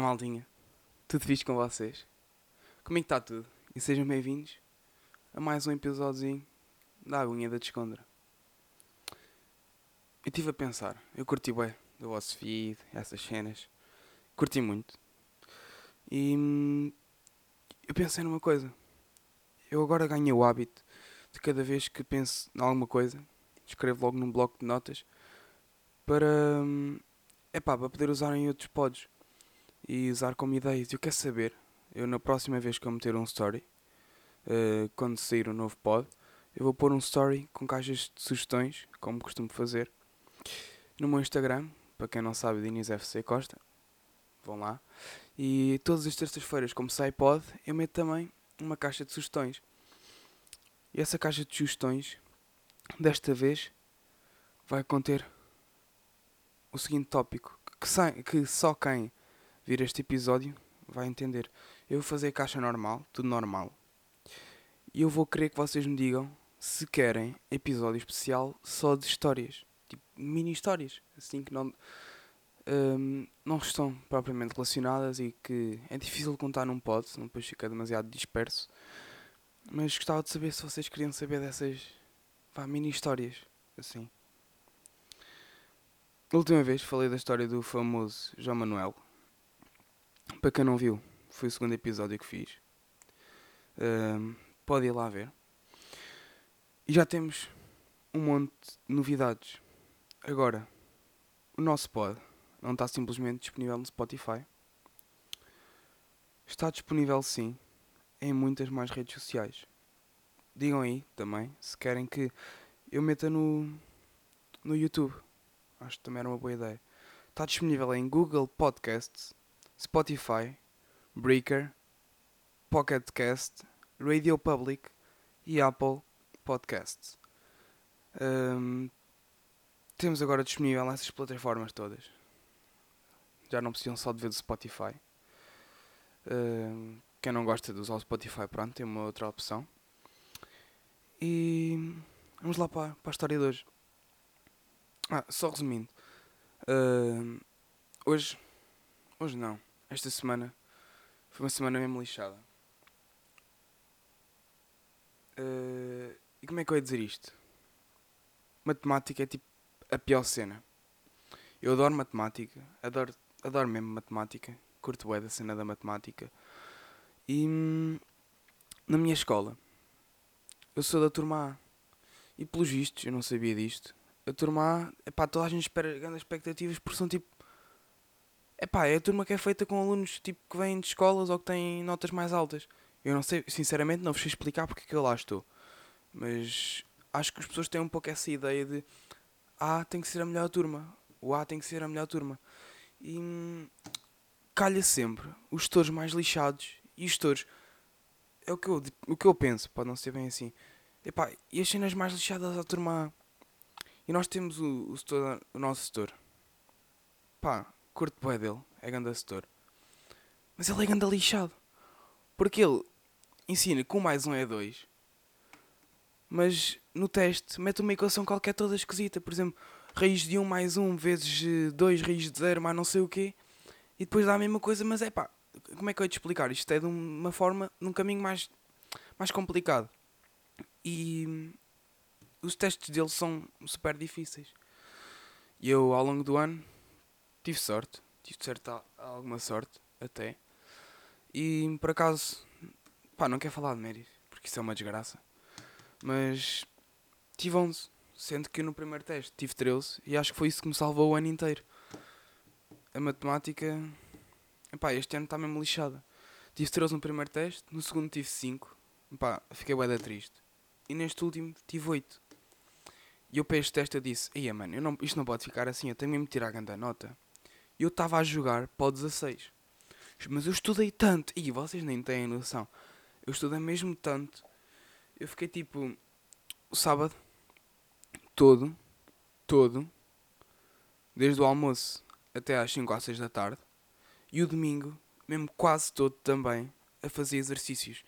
Maldinha. Tudo fixe com vocês? Como é que está tudo? E sejam bem-vindos a mais um episódiozinho da Aguinha da Descondra. Eu estive a pensar, eu curti bem do vosso feed, essas cenas. Curti muito. E hum, eu pensei numa coisa. Eu agora ganhei o hábito de cada vez que penso em alguma coisa, escrevo logo num bloco de notas para, hum, epá, para poder usar em outros pods e usar como ideias. Eu quero saber, eu na próxima vez que eu meter um story, uh, quando sair um novo pod, eu vou pôr um story com caixas de sugestões, como costumo fazer, no meu Instagram, para quem não sabe, Diniz FC Costa. Vão lá. E todas as terças-feiras, como sai pod, eu meto também uma caixa de sugestões. E essa caixa de sugestões, desta vez, vai conter o seguinte tópico: que, que só quem vir este episódio vai entender. Eu vou fazer caixa normal, tudo normal. E eu vou querer que vocês me digam se querem episódio especial só de histórias. Tipo, mini histórias. Assim que não. Um, não estão propriamente relacionadas e que é difícil contar num pod, senão depois fica demasiado disperso. Mas gostava de saber se vocês queriam saber dessas vá, mini histórias. Assim. A última vez falei da história do famoso João Manuel. Para quem não viu, foi o segundo episódio que fiz. Um, pode ir lá ver. E já temos um monte de novidades. Agora, o nosso pod não está simplesmente disponível no Spotify. Está disponível sim em muitas mais redes sociais. Digam aí também se querem que eu meta no, no YouTube. Acho que também era uma boa ideia. Está disponível em Google Podcasts, Spotify, Breaker, Pocket Cast, Radio Public e Apple Podcasts. Um, temos agora disponível nessas plataformas todas. Já não precisam só de ver do Spotify. Um, quem não gosta de usar o Spotify, pronto, tem uma outra opção. E vamos lá para, para a história de hoje. Ah, só resumindo. Uh, hoje. Hoje não. Esta semana foi uma semana mesmo lixada. Uh, e como é que eu ia dizer isto? Matemática é tipo a pior cena. Eu adoro matemática, adoro, adoro mesmo matemática, curto bem da cena da matemática. E hum, na minha escola, eu sou da turma A. E pelos vistos, eu não sabia disto. A turma A, epá, toda a gente espera grandes expectativas porque são tipo. Epá, é a turma que é feita com alunos tipo que vêm de escolas ou que têm notas mais altas. Eu não sei, sinceramente, não vos sei explicar porque é que eu lá estou. Mas acho que as pessoas têm um pouco essa ideia de A tem que ser a melhor turma, o A tem que ser a melhor turma. E hum, calha sempre os gestores mais lixados e os gestores. É o que, eu, o que eu penso, pode não ser bem assim. Epá, e as cenas mais lixadas à turma A. E nós temos o, o, setor, o nosso setor. Pá, curto bem dele, é ganda setor. Mas ele é ganda lixado. Porque ele ensina que um mais um é dois mas no teste mete uma equação qualquer toda esquisita. Por exemplo, raiz de 1 mais 1 vezes 2 raiz de 0 mais não sei o quê. E depois dá a mesma coisa, mas é pá, como é que eu ia te explicar? Isto é de uma forma, num caminho mais, mais complicado. E os testes dele são super difíceis. E eu, ao longo do ano, tive sorte. Tive certa, alguma sorte, até. E, por acaso, pá, não quero falar de méritos, porque isso é uma desgraça. Mas tive 11, sendo que no primeiro teste tive 13 e acho que foi isso que me salvou o ano inteiro. A matemática, epá, este ano está mesmo lixada. Tive 13 no primeiro teste, no segundo tive 5, epá, fiquei bué triste. E neste último tive 8. E eu para este teste eu disse, Eia mano, eu não, isto não pode ficar assim, eu tenho mesmo de tirar a grande nota. Eu estava a jogar para o 16. Mas eu estudei tanto, e vocês nem têm noção. Eu estudei mesmo tanto eu fiquei tipo o sábado todo, todo, desde o almoço até às 5 ou 6 da tarde, e o domingo, mesmo quase todo também, a fazer exercícios.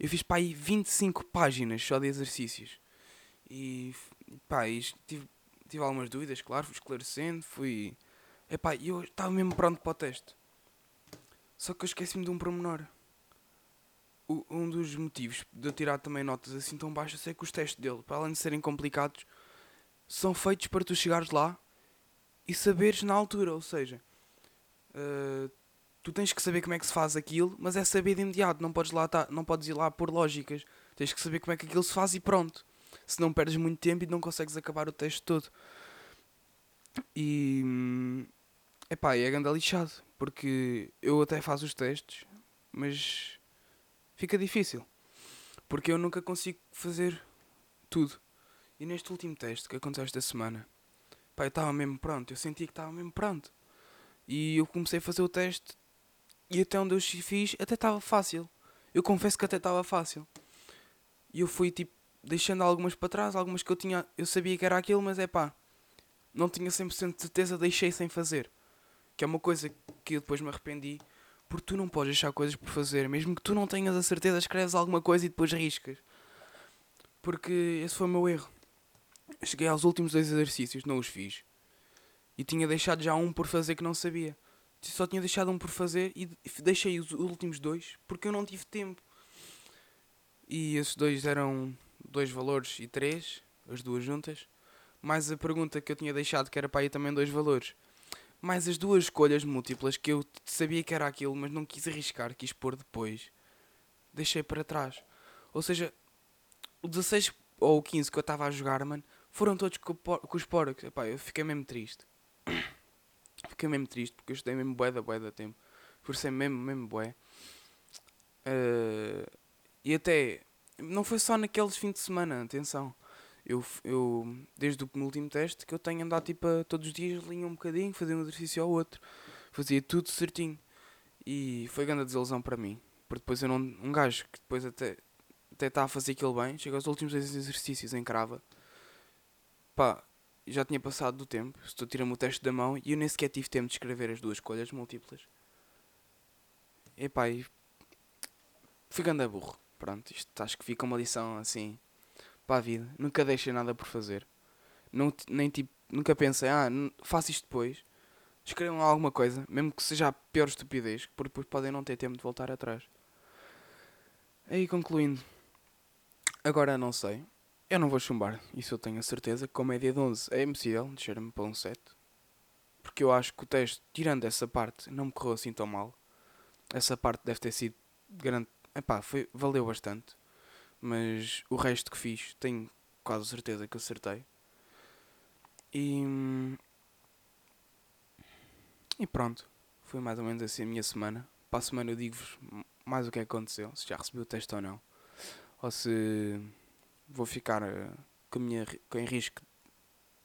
Eu fiz para aí 25 páginas só de exercícios. E pá, e tive, tive algumas dúvidas, claro, fui esclarecendo, fui. Epá, eu estava mesmo pronto para o teste. Só que eu esqueci-me de um pormenor. O, um dos motivos de eu tirar também notas assim tão baixas é que os testes dele, para além de serem complicados, são feitos para tu chegares lá e saberes na altura. Ou seja, uh, tu tens que saber como é que se faz aquilo, mas é saber de imediato. Não podes, lá tá, não podes ir lá por lógicas. Tens que saber como é que aquilo se faz e pronto. Se não perdes muito tempo e não consegues acabar o teste todo. E. Epá, é ganda lixado. Porque eu até faço os testes, mas fica difícil. Porque eu nunca consigo fazer tudo. E neste último teste que aconteceu esta semana, pá, eu estava mesmo pronto. Eu sentia que estava mesmo pronto. E eu comecei a fazer o teste e até onde eu fiz até estava fácil. Eu confesso que até estava fácil. E eu fui tipo deixando algumas para trás, algumas que eu tinha, eu sabia que era aquilo, mas é pá, não tinha 100% de certeza, deixei sem fazer. Que é uma coisa que eu depois me arrependi. Porque tu não podes deixar coisas por fazer. Mesmo que tu não tenhas a certeza, escreves alguma coisa e depois riscas. Porque esse foi o meu erro. cheguei aos últimos dois exercícios, não os fiz. E tinha deixado já um por fazer que não sabia. Só tinha deixado um por fazer e deixei os últimos dois porque eu não tive tempo. E esses dois eram dois valores e três, as duas juntas. Mais a pergunta que eu tinha deixado, que era para aí também dois valores mais as duas escolhas múltiplas que eu sabia que era aquilo, mas não quis arriscar, quis pôr depois, deixei para trás. Ou seja, o 16 ou o 15 que eu estava a jogar, mano, foram todos com, com os porcos. Epá, eu fiquei mesmo triste. fiquei mesmo triste porque eu estudei mesmo bué da bué da tempo. Por ser mesmo, mesmo bué. Uh, e até, não foi só naqueles fins de semana, atenção eu, eu desde o penúltimo teste que eu tenho andado tipo a, todos os dias linha um bocadinho, fazer um exercício ao outro, fazia tudo certinho. E foi grande desilusão para mim. Porque depois eu não. Um gajo que depois até até está a fazer aquilo bem, chega aos últimos dois exercícios em crava. Pá, já tinha passado do tempo, estou tirando o teste da mão e eu nem sequer tive tempo de escrever as duas escolhas múltiplas. E pá, e ficando a burro. Pronto, isto acho que fica uma lição assim para a vida. Nunca deixem nada por fazer. Não, nem tipo, nunca pensem, ah, faço isto depois. Escrevam alguma coisa, mesmo que seja a pior estupidez, porque depois podem não ter tempo de voltar atrás. Aí concluindo. Agora não sei. Eu não vou chumbar, isso eu tenho a certeza, com média de 11 é impossível descer-me para um 7. Porque eu acho que o teste, tirando essa parte, não me correu assim tão mal. Essa parte deve ter sido grande. Epá, foi, valeu bastante mas o resto que fiz tenho quase certeza que acertei. E, e pronto, foi mais ou menos assim a minha semana. Para a semana eu digo-vos mais o que aconteceu, se já recebi o teste ou não, ou se vou ficar eh, com, a minha, com risco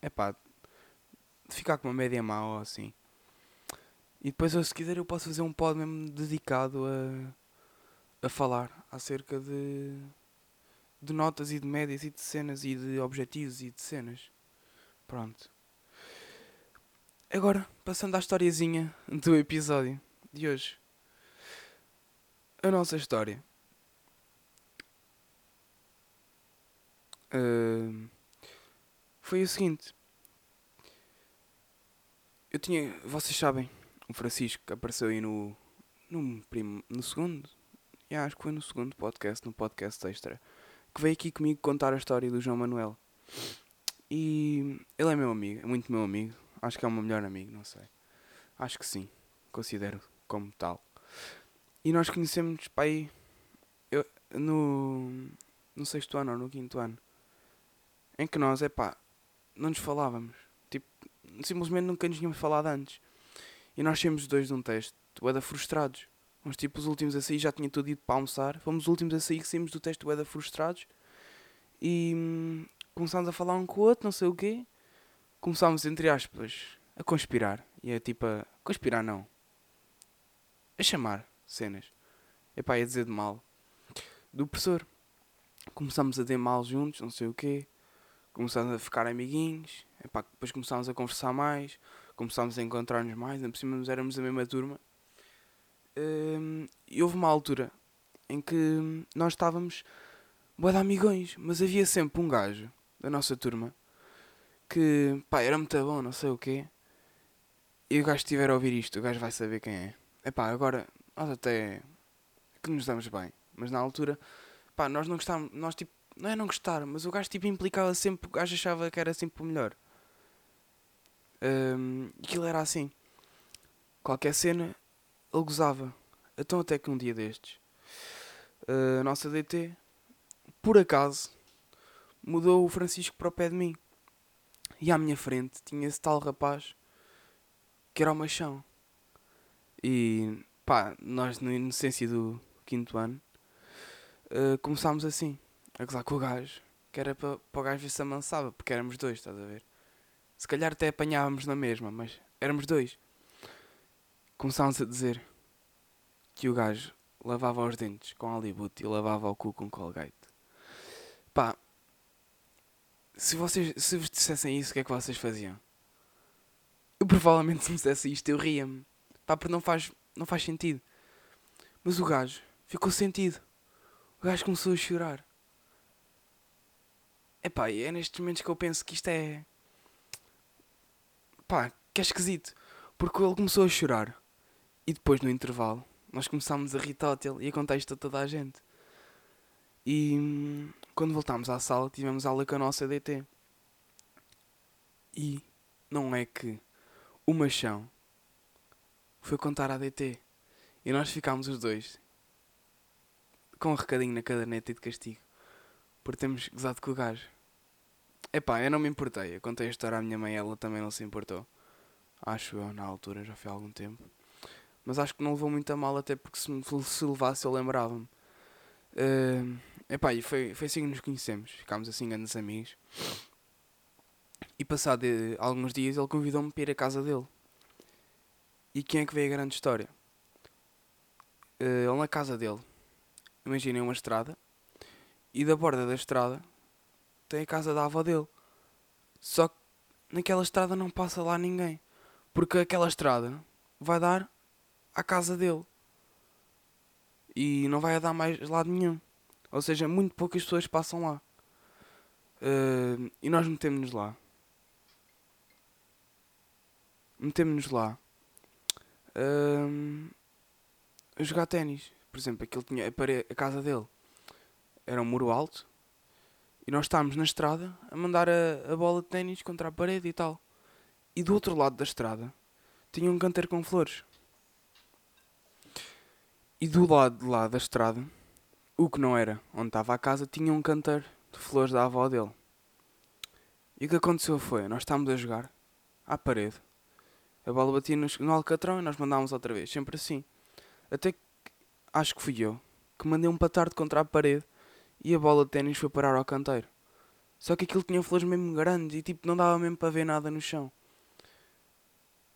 é pá, de ficar com uma média má ou assim. E depois, se quiser, eu posso fazer um pod mesmo dedicado a, a falar acerca de de notas e de médias e de cenas e de objetivos e de cenas. Pronto. Agora, passando à historiazinha do episódio de hoje. A nossa história. Uh, foi o seguinte. Eu tinha. Vocês sabem, o Francisco apareceu aí no. No, primo, no segundo. Yeah, acho que foi no segundo podcast, no podcast extra que veio aqui comigo contar a história do João Manuel. E ele é meu amigo, é muito meu amigo. Acho que é o meu melhor amigo, não sei. Acho que sim, considero como tal. E nós conhecemos, pai, eu, no, no sexto ano ou no quinto ano, em que nós, é pá, não nos falávamos. Tipo, simplesmente nunca nos tínhamos falado antes. E nós temos dois de um teste, da frustrados. Mas tipo, os últimos a sair já tinha tudo ido para almoçar. Fomos os últimos a sair que saímos do teste do frustrados. E hum, começámos a falar um com o outro, não sei o quê. Começámos, entre aspas, a conspirar. E é tipo a. Conspirar não. A chamar cenas. Epá, ia dizer de mal. Do professor. Começámos a ter mal juntos, não sei o quê. Começámos a ficar amiguinhos. Epá, depois começámos a conversar mais. Começámos a encontrar-nos mais. Ainda por cima éramos a mesma turma. Hum, houve uma altura em que nós estávamos boa de amigões, mas havia sempre um gajo da nossa turma que pá, era muito bom, não sei o quê. E o gajo estiver a ouvir isto, o gajo vai saber quem é. É pá, agora nós até que nos damos bem. Mas na altura, pá, nós não gostávamos, nós tipo, não é não gostar, mas o gajo tipo implicava sempre, o gajo achava que era sempre o melhor. Um, aquilo era assim. Qualquer cena, ele gozava. Então até que um dia destes, a nossa DT, por acaso, mudou o Francisco para o pé de mim. E à minha frente tinha esse tal rapaz que era o machão. E pá, nós na inocência do quinto ano uh, começámos assim, a gozar com o gajo, que era para, para o gajo ver se amansava, porque éramos dois, estás a ver? Se calhar até apanhávamos na mesma, mas éramos dois. Começámos a dizer que o gajo lavava os dentes com Hollywood e lavava o cu com Colgate. Pá, se vocês se vos dissessem isso, o que é que vocês faziam? Eu provavelmente se me dissesse isto eu ria-me. Pá, porque não faz, não faz sentido. Mas o gajo ficou sentido. O gajo começou a chorar. Epá, é nestes momentos que eu penso que isto é. pá, que é esquisito. Porque ele começou a chorar. E depois no intervalo, nós começámos a rir tótil e a contar isto a toda a gente. E hum, quando voltámos à sala, tivemos aula com a nossa DT. E não é que o machão foi contar à DT. E nós ficámos os dois com um recadinho na caderneta e de castigo. Por termos gozado com o gajo. Epá, eu não me importei. Eu contei a história à minha mãe, ela também não se importou. Acho eu, na altura, já foi há algum tempo. Mas acho que não levou muito a mal, até porque se, se levasse eu lembrava-me. Uh, epá, e foi, foi assim que nos conhecemos. Ficámos assim grandes amigos. E passado de alguns dias ele convidou-me para ir à casa dele. E quem é que veio a grande história? Uh, ele na casa dele, imaginem uma estrada, e da borda da estrada tem a casa da avó dele. Só que naquela estrada não passa lá ninguém. Porque aquela estrada vai dar à casa dele. E não vai a dar mais lado nenhum. Ou seja, muito poucas pessoas passam lá. Uh, e nós metemos-nos lá metemos-nos lá um, a jogar ténis. Por exemplo, aquele tinha a, a casa dele era um muro alto e nós estávamos na estrada a mandar a, a bola de ténis contra a parede e tal. E do outro lado da estrada tinha um canteiro com flores. E do lado de lá da estrada, o que não era onde estava a casa, tinha um canteiro de flores da avó dele. E o que aconteceu foi, nós estávamos a jogar à parede a bola batia no, no Alcatrão e nós mandávamos outra vez, sempre assim. Até que acho que fui eu que mandei um patarde contra a parede e a bola de ténis foi parar ao canteiro. Só que aquilo tinha flores mesmo grandes e tipo não dava mesmo para ver nada no chão.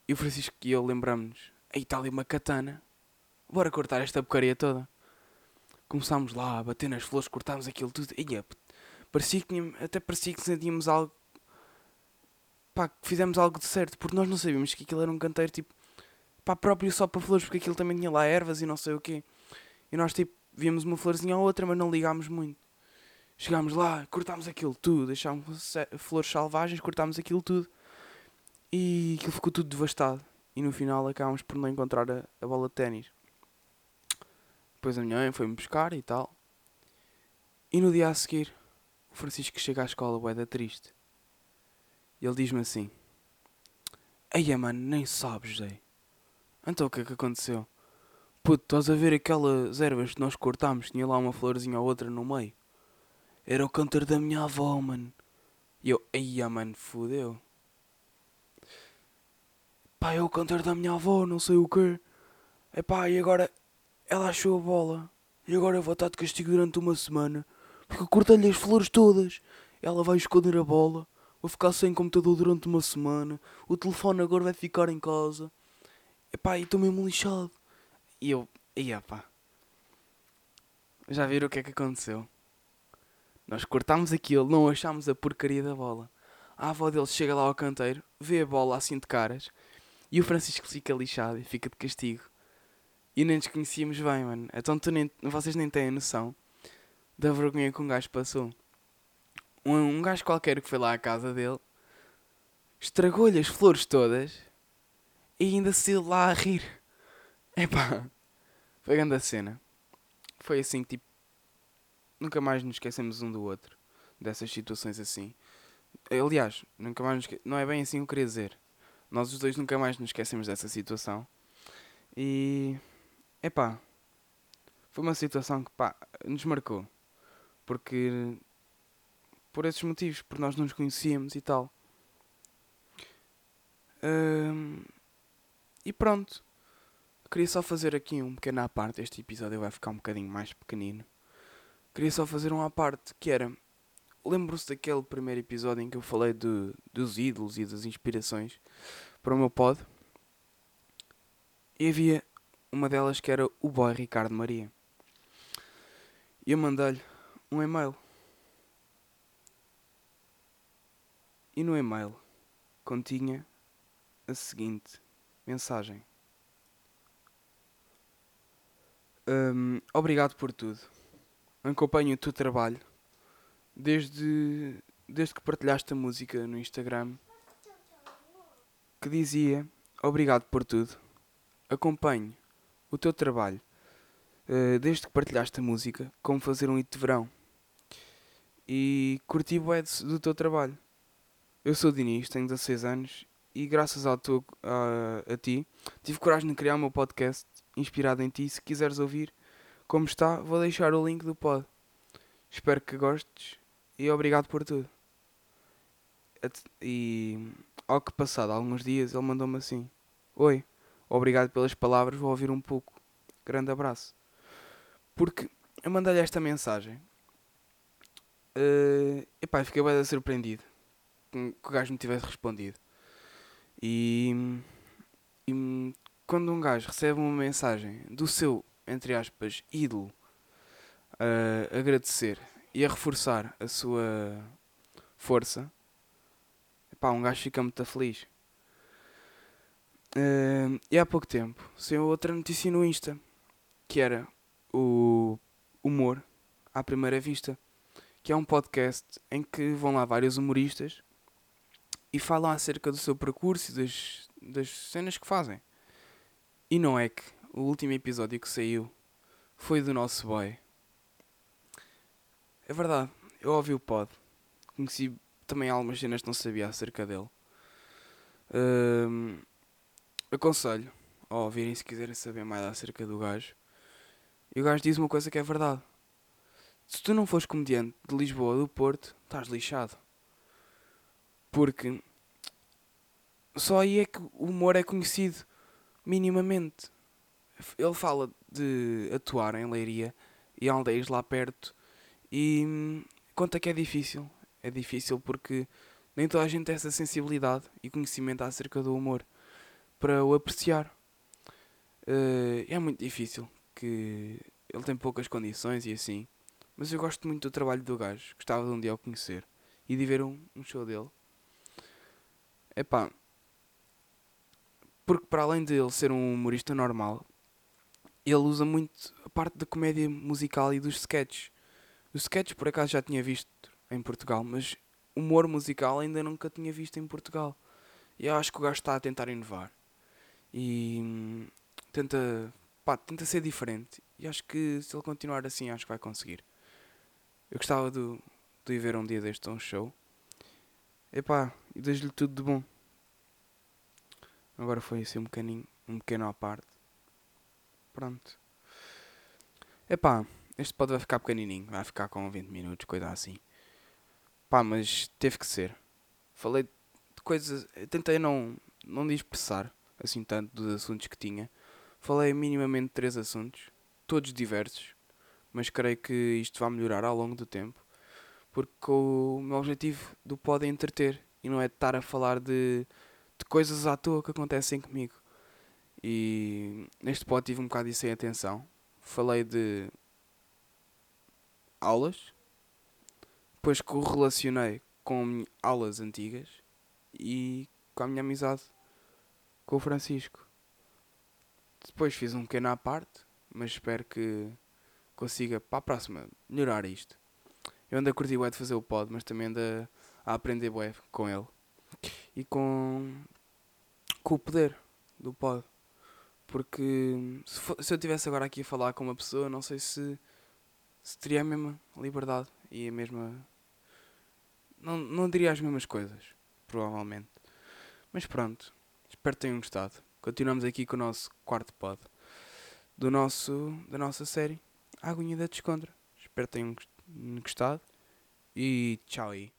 E o Francisco e eu lembramos-nos, aí está ali uma katana, bora cortar esta porcaria toda. Começámos lá a bater nas flores, cortámos aquilo tudo. E, parecia que tínhamos, até parecia que sentíamos algo pá, fizemos algo de certo, porque nós não sabíamos que aquilo era um canteiro tipo pá, próprio só para flores, porque aquilo também tinha lá ervas e não sei o quê. E nós tipo víamos uma florzinha ou outra, mas não ligámos muito. Chegámos lá, cortámos aquilo tudo, deixámos flores selvagens, cortámos aquilo tudo e aquilo ficou tudo devastado. E no final acabámos por não encontrar a, a bola de ténis. Depois a minha mãe foi-me buscar e tal. E no dia a seguir, o Francisco chega à escola, boeda triste. E ele diz-me assim: Eia, mano, nem sabes, Zé. Então o que é que aconteceu? Puto, estás a ver aquelas ervas que nós cortámos? Tinha lá uma florzinha ou outra no meio. Era o cantor da minha avó, mano. E eu, eia, mano, fodeu. Pá, é o cantor da minha avó, não sei o quê. Epá, e agora ela achou a bola. E agora eu vou estar de castigo durante uma semana. Porque cortei-lhe as flores todas. Ela vai esconder a bola. Vou ficar sem computador durante uma semana. O telefone agora vai ficar em casa. Epá, e estou mesmo lixado. E eu, e pá. Já viram o que é que aconteceu? Nós cortámos aquilo, não achámos a porcaria da bola. A avó dele chega lá ao canteiro, vê a bola assim de caras. E o Francisco fica lixado e fica de castigo. E nem nos conhecíamos bem, mano. Então tu nem, vocês nem têm a noção da vergonha que um gajo passou um, um gajo qualquer que foi lá à casa dele, estragou-lhe as flores todas e ainda se lá a rir. Epá, Foi grande a cena. Foi assim que tipo. Nunca mais nos esquecemos um do outro. Dessas situações assim. Aliás, nunca mais esque... Não é bem assim o que eu queria dizer. Nós os dois nunca mais nos esquecemos dessa situação. E. Epá. Foi uma situação que pá, nos marcou. Porque. Por esses motivos, porque nós não nos conhecíamos e tal. E pronto. Queria só fazer aqui um pequeno à parte. Este episódio vai ficar um bocadinho mais pequenino. Queria só fazer um à parte que era. Lembro-se daquele primeiro episódio em que eu falei de, dos ídolos e das inspirações para o meu pod. E havia uma delas que era o boy Ricardo Maria. E eu mandei-lhe um e-mail. E no e-mail continha a seguinte mensagem: Hum, Obrigado por tudo. Acompanho o teu trabalho desde, desde que partilhaste a música no Instagram que dizia Obrigado por tudo. Acompanho o teu trabalho uh, desde que partilhaste a música como fazer um hit de verão e curti bué do teu trabalho. Eu sou o Diniz, tenho 16 anos e graças ao teu, a, a ti tive coragem de criar o meu podcast inspirado em ti. Se quiseres ouvir como está, vou deixar o link do pod. Espero que gostes e obrigado por tudo. E ao que passado alguns dias ele mandou-me assim: Oi, obrigado pelas palavras, vou ouvir um pouco. Grande abraço. Porque eu mandei-lhe esta mensagem. Uh, epá, fiquei bem surpreendido que o gajo me tivesse respondido. E, e quando um gajo recebe uma mensagem do seu, entre aspas, ídolo a agradecer e a reforçar a sua força, pá, um gajo fica muito feliz. Uh, e há pouco tempo saiu outra notícia no Insta que era o Humor à Primeira Vista, que é um podcast em que vão lá vários humoristas e falam acerca do seu percurso e das, das cenas que fazem. E não é que o último episódio que saiu foi do nosso boy. É verdade, eu ouvi o pod. Conheci também algumas cenas que não sabia acerca dele. Um, aconselho a ouvirem se quiserem saber mais acerca do gajo. E o gajo diz uma coisa que é verdade. Se tu não fores comediante de Lisboa ou do Porto, estás lixado. Porque só aí é que o humor é conhecido minimamente. Ele fala de atuar em Leiria e aldeias lá perto e conta que é difícil. É difícil porque nem toda a gente tem essa sensibilidade e conhecimento acerca do humor para o apreciar. Uh, é muito difícil que ele tem poucas condições e assim. Mas eu gosto muito do trabalho do gajo. Gostava de um dia o conhecer e de ver um, um show dele. Epá. Porque para além de ele ser um humorista normal, ele usa muito a parte da comédia musical e dos sketches. Os sketches por acaso já tinha visto em Portugal, mas humor musical ainda nunca tinha visto em Portugal. E eu acho que o gajo está a tentar inovar. E tenta, pá, tenta ser diferente. E acho que se ele continuar assim, acho que vai conseguir. Eu gostava de, de ir ver um dia deste um show. Epá, e desejo-lhe tudo de bom. Agora foi assim um bocadinho, um pequeno à parte. Pronto. Epá, este pode vai ficar pequenininho, vai ficar com 20 minutos, coisa assim. Pá, mas teve que ser. Falei de coisas, tentei não, não dispersar assim tanto dos assuntos que tinha. Falei minimamente de três assuntos, todos diversos, mas creio que isto vai melhorar ao longo do tempo porque o meu objetivo do pod é entreter e não é estar a falar de, de coisas à toa que acontecem comigo. E neste pod tive um bocado isso em atenção. Falei de aulas, depois correlacionei com aulas antigas e com a minha amizade com o Francisco. Depois fiz um pequeno à parte, mas espero que consiga para a próxima melhorar isto. Eu ando a curtir o de fazer o pod, mas também ando a, a aprender web com ele. E com, com o poder do pod. Porque se, fo- se eu estivesse agora aqui a falar com uma pessoa, não sei se, se teria a mesma liberdade e a mesma. Não, não diria as mesmas coisas, provavelmente. Mas pronto, espero tenham gostado. Continuamos aqui com o nosso quarto pod do nosso, da nossa série A Aguinha da Descontra. Espero que tenham gos- gostado e tchau aí.